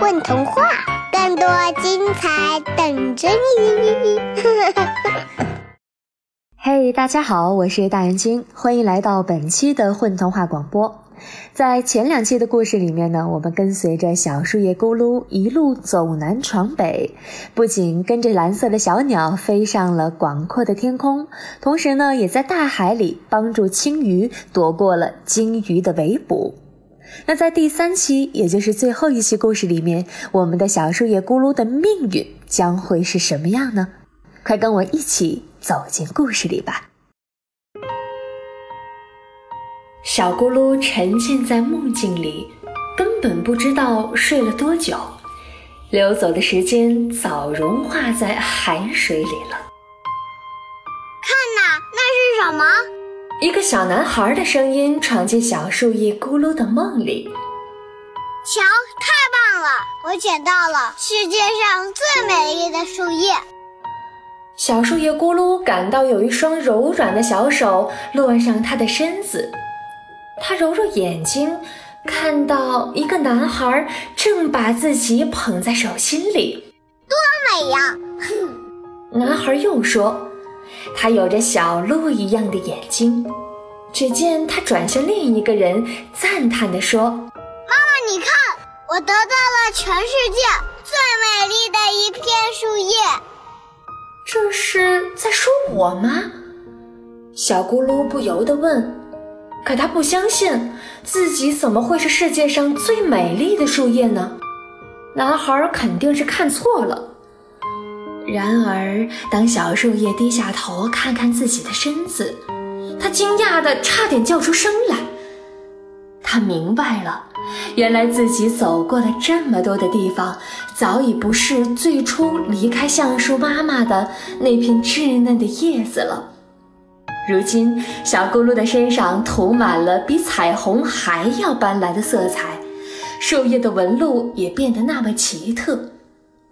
混童话，更多精彩等着你！嘿，大家好，我是大眼睛，欢迎来到本期的混童话广播。在前两期的故事里面呢，我们跟随着小树叶咕噜一路走南闯北，不仅跟着蓝色的小鸟飞上了广阔的天空，同时呢，也在大海里帮助青鱼躲过了鲸鱼的围捕。那在第三期，也就是最后一期故事里面，我们的小树叶咕噜的命运将会是什么样呢？快跟我一起走进故事里吧。小咕噜沉浸在梦境里，根本不知道睡了多久。溜走的时间早融化在海水里了。看呐，那是什么？一个小男孩的声音闯进小树叶咕噜的梦里。瞧，太棒了！我捡到了世界上最美丽的树叶。小树叶咕噜感到有一双柔软的小手落上他的身子。他揉揉眼睛，看到一个男孩正把自己捧在手心里，多美呀！男孩又说：“他有着小鹿一样的眼睛。”只见他转向另一个人，赞叹地说：“妈妈，你看，我得到了全世界最美丽的一片树叶。”这是在说我吗？小咕噜不由得问。可他不相信自己怎么会是世界上最美丽的树叶呢？男孩肯定是看错了。然而，当小树叶低下头看看自己的身子，他惊讶的差点叫出声来。他明白了，原来自己走过了这么多的地方，早已不是最初离开橡树妈妈的那片稚嫩的叶子了。如今，小咕噜的身上涂满了比彩虹还要斑斓的色彩，树叶的纹路也变得那么奇特，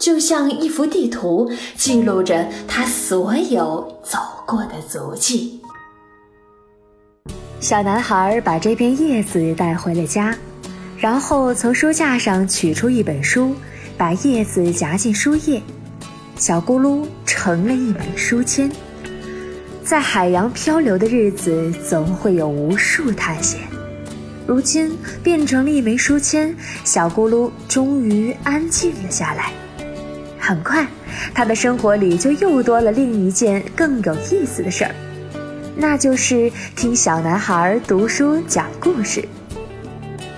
就像一幅地图，记录着他所有走过的足迹。小男孩把这片叶子带回了家，然后从书架上取出一本书，把叶子夹进书页，小咕噜成了一枚书签。在海洋漂流的日子，总会有无数探险。如今变成了一枚书签，小咕噜终于安静了下来。很快，他的生活里就又多了另一件更有意思的事儿，那就是听小男孩读书讲故事。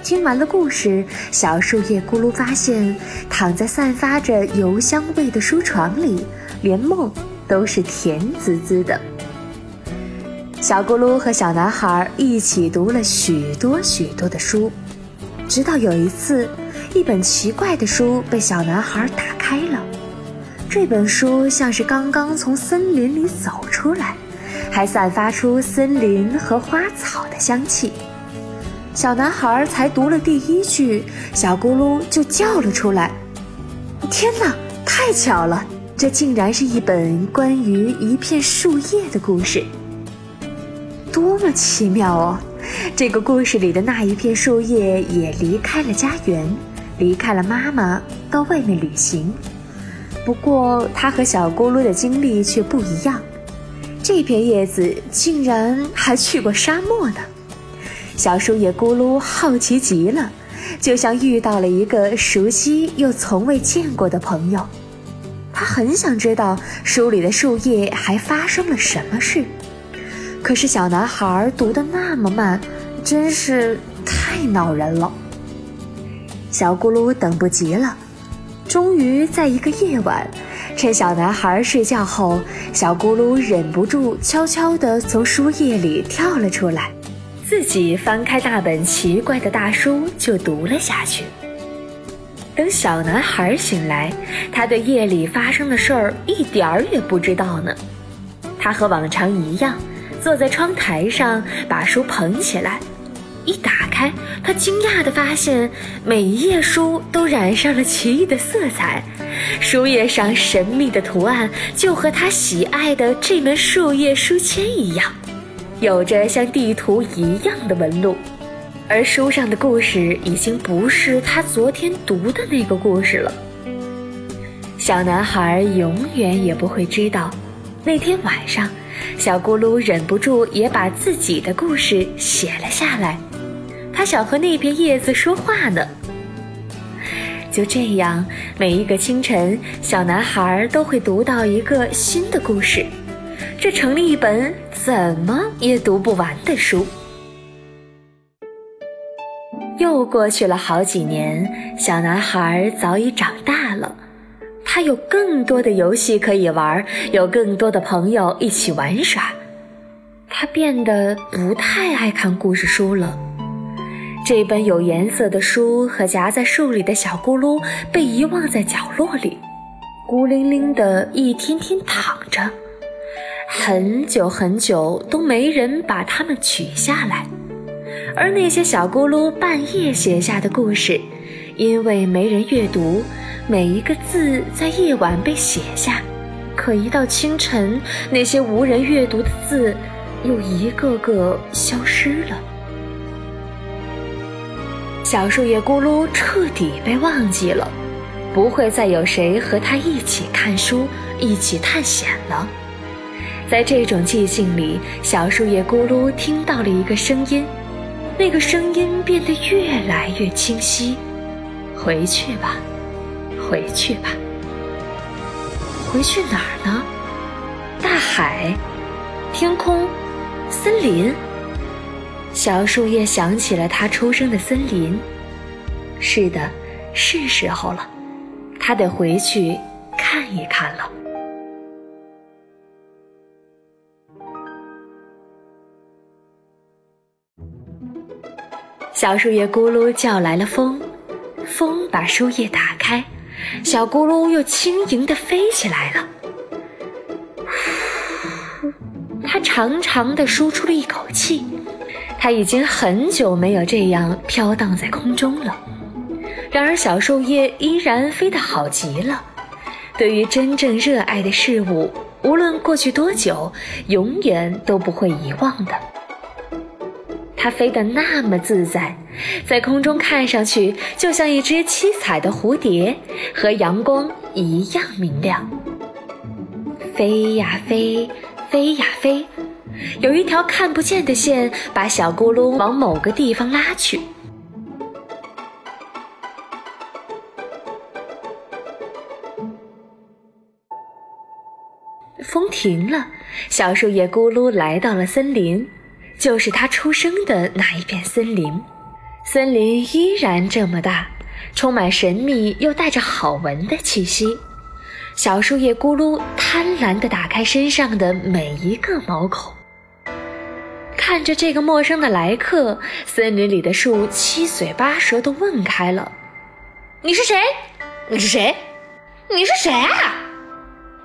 听完了故事，小树叶咕噜发现，躺在散发着油香味的书床里，连梦都是甜滋滋的。小咕噜和小男孩一起读了许多许多的书，直到有一次，一本奇怪的书被小男孩打开了。这本书像是刚刚从森林里走出来，还散发出森林和花草的香气。小男孩才读了第一句，小咕噜就叫了出来：“天哪，太巧了！这竟然是一本关于一片树叶的故事。”多么奇妙哦！这个故事里的那一片树叶也离开了家园，离开了妈妈，到外面旅行。不过，它和小咕噜的经历却不一样。这片叶子竟然还去过沙漠呢！小树叶咕噜好奇极了，就像遇到了一个熟悉又从未见过的朋友。他很想知道书里的树叶还发生了什么事。可是小男孩读得那么慢，真是太恼人了。小咕噜等不及了，终于在一个夜晚，趁小男孩睡觉后，小咕噜忍不住悄悄地从书页里跳了出来，自己翻开那本奇怪的大书就读了下去。等小男孩醒来，他对夜里发生的事儿一点儿也不知道呢。他和往常一样。坐在窗台上，把书捧起来，一打开，他惊讶地发现，每一页书都染上了奇异的色彩，书页上神秘的图案就和他喜爱的这门树叶书签一样，有着像地图一样的纹路，而书上的故事已经不是他昨天读的那个故事了。小男孩永远也不会知道，那天晚上，小咕噜忍不住也把自己的故事写了下来。他想和那片叶子说话呢。就这样，每一个清晨，小男孩都会读到一个新的故事，这成了一本怎么也读不完的书。又过去了好几年，小男孩早已长大了，他有更多的游戏可以玩，有更多的朋友一起玩耍，他变得不太爱看故事书了。这本有颜色的书和夹在树里的小咕噜被遗忘在角落里，孤零零的一天天躺着，很久很久都没人把它们取下来。而那些小咕噜半夜写下的故事，因为没人阅读，每一个字在夜晚被写下，可一到清晨，那些无人阅读的字又一个个消失了。小树叶咕噜彻底被忘记了，不会再有谁和他一起看书、一起探险了。在这种寂静里，小树叶咕噜听到了一个声音，那个声音变得越来越清晰。回去吧，回去吧，回去哪儿呢？大海，天空，森林。小树叶想起了它出生的森林。是的，是时候了，它得回去看一看了。小树叶咕噜叫来了风，风把树叶打开，小咕噜又轻盈地飞起来了。它长长的舒出了一口气。它已经很久没有这样飘荡在空中了，然而小树叶依然飞得好极了。对于真正热爱的事物，无论过去多久，永远都不会遗忘的。它飞得那么自在，在空中看上去就像一只七彩的蝴蝶，和阳光一样明亮。飞呀飞，飞呀飞。有一条看不见的线把小咕噜往某个地方拉去。风停了，小树叶咕噜来到了森林，就是它出生的那一片森林。森林依然这么大，充满神秘又带着好闻的气息。小树叶咕噜贪婪地打开身上的每一个毛孔。看着这个陌生的来客，森林里的树七嘴八舌地问开了：“你是谁？你是谁？你是谁啊？”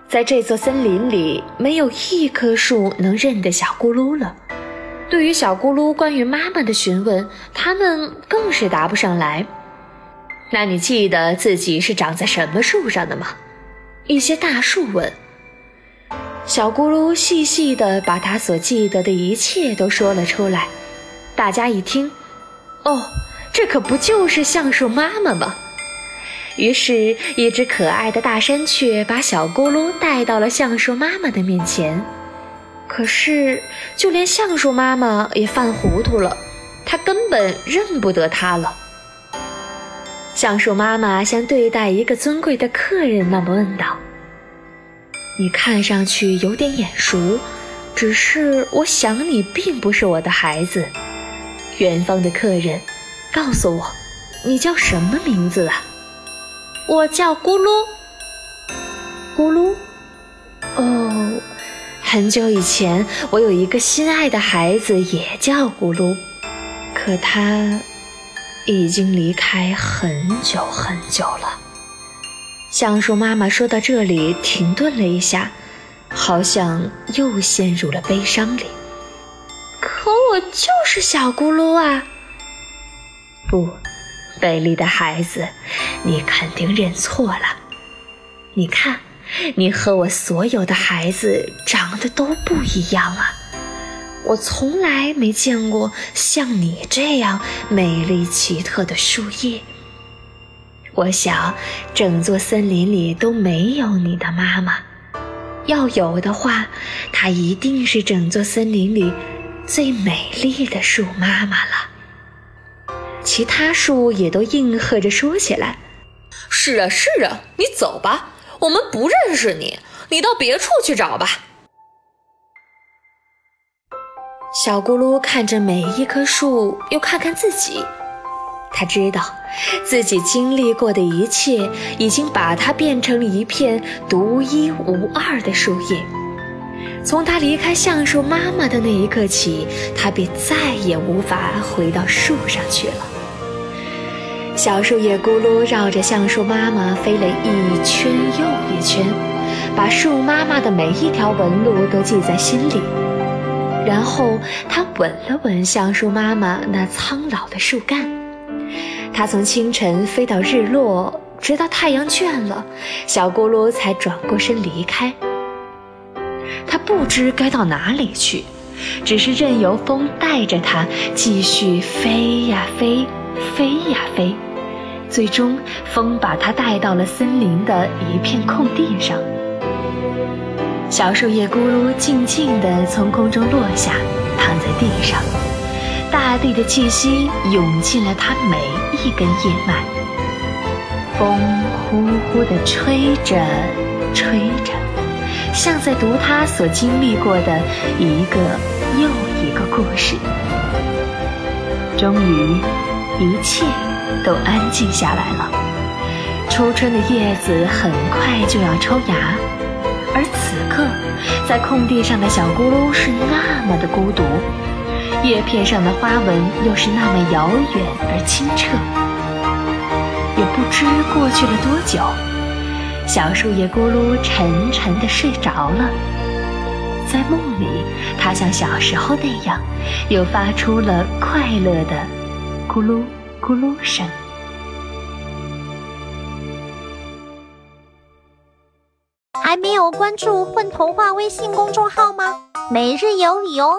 在这座森林里，没有一棵树能认得小咕噜了。对于小咕噜关于妈妈的询问，他们更是答不上来。那你记得自己是长在什么树上的吗？一些大树问。小咕噜细细地把他所记得的一切都说了出来，大家一听，哦，这可不就是橡树妈妈吗？于是，一只可爱的大山雀把小咕噜带到了橡树妈妈的面前。可是，就连橡树妈妈也犯糊涂了，她根本认不得它了。橡树妈妈像对待一个尊贵的客人那么问道。你看上去有点眼熟，只是我想你并不是我的孩子。远方的客人，告诉我，你叫什么名字啊？我叫咕噜。咕噜。哦，很久以前，我有一个心爱的孩子，也叫咕噜，可他已经离开很久很久了。橡树妈妈说到这里，停顿了一下，好像又陷入了悲伤里。可我就是小咕噜啊！不，美丽的孩子，你肯定认错了。你看，你和我所有的孩子长得都不一样啊！我从来没见过像你这样美丽奇特的树叶。我想，整座森林里都没有你的妈妈。要有的话，她一定是整座森林里最美丽的树妈妈了。其他树也都应和着说起来：“是啊，是啊，你走吧，我们不认识你，你到别处去找吧。”小咕噜看着每一棵树，又看看自己，他知道自己经历过的一切，已经把它变成了一片独一无二的树叶。从他离开橡树妈妈的那一刻起，他便再也无法回到树上去了。小树叶咕噜绕着橡树妈妈飞了一圈又一圈，把树妈妈的每一条纹路都记在心里。然后他吻了吻橡树妈妈那苍老的树干。它从清晨飞到日落，直到太阳倦了，小咕噜才转过身离开。他不知该到哪里去，只是任由风带着他继续飞呀飞，飞呀飞。最终，风把它带到了森林的一片空地上。小树叶咕噜静静地从空中落下，躺在地上。大地的气息涌进了它每一根叶脉。风呼呼地吹着，吹着，像在读他所经历过的一个又一个故事。终于，一切。都安静下来了。初春的叶子很快就要抽芽，而此刻，在空地上的小咕噜是那么的孤独，叶片上的花纹又是那么遥远而清澈。也不知过去了多久，小树叶咕噜沉沉地睡着了。在梦里，它像小时候那样，又发出了快乐的咕噜。咕噜声。还没有关注“混童话”微信公众号吗？每日有礼哦！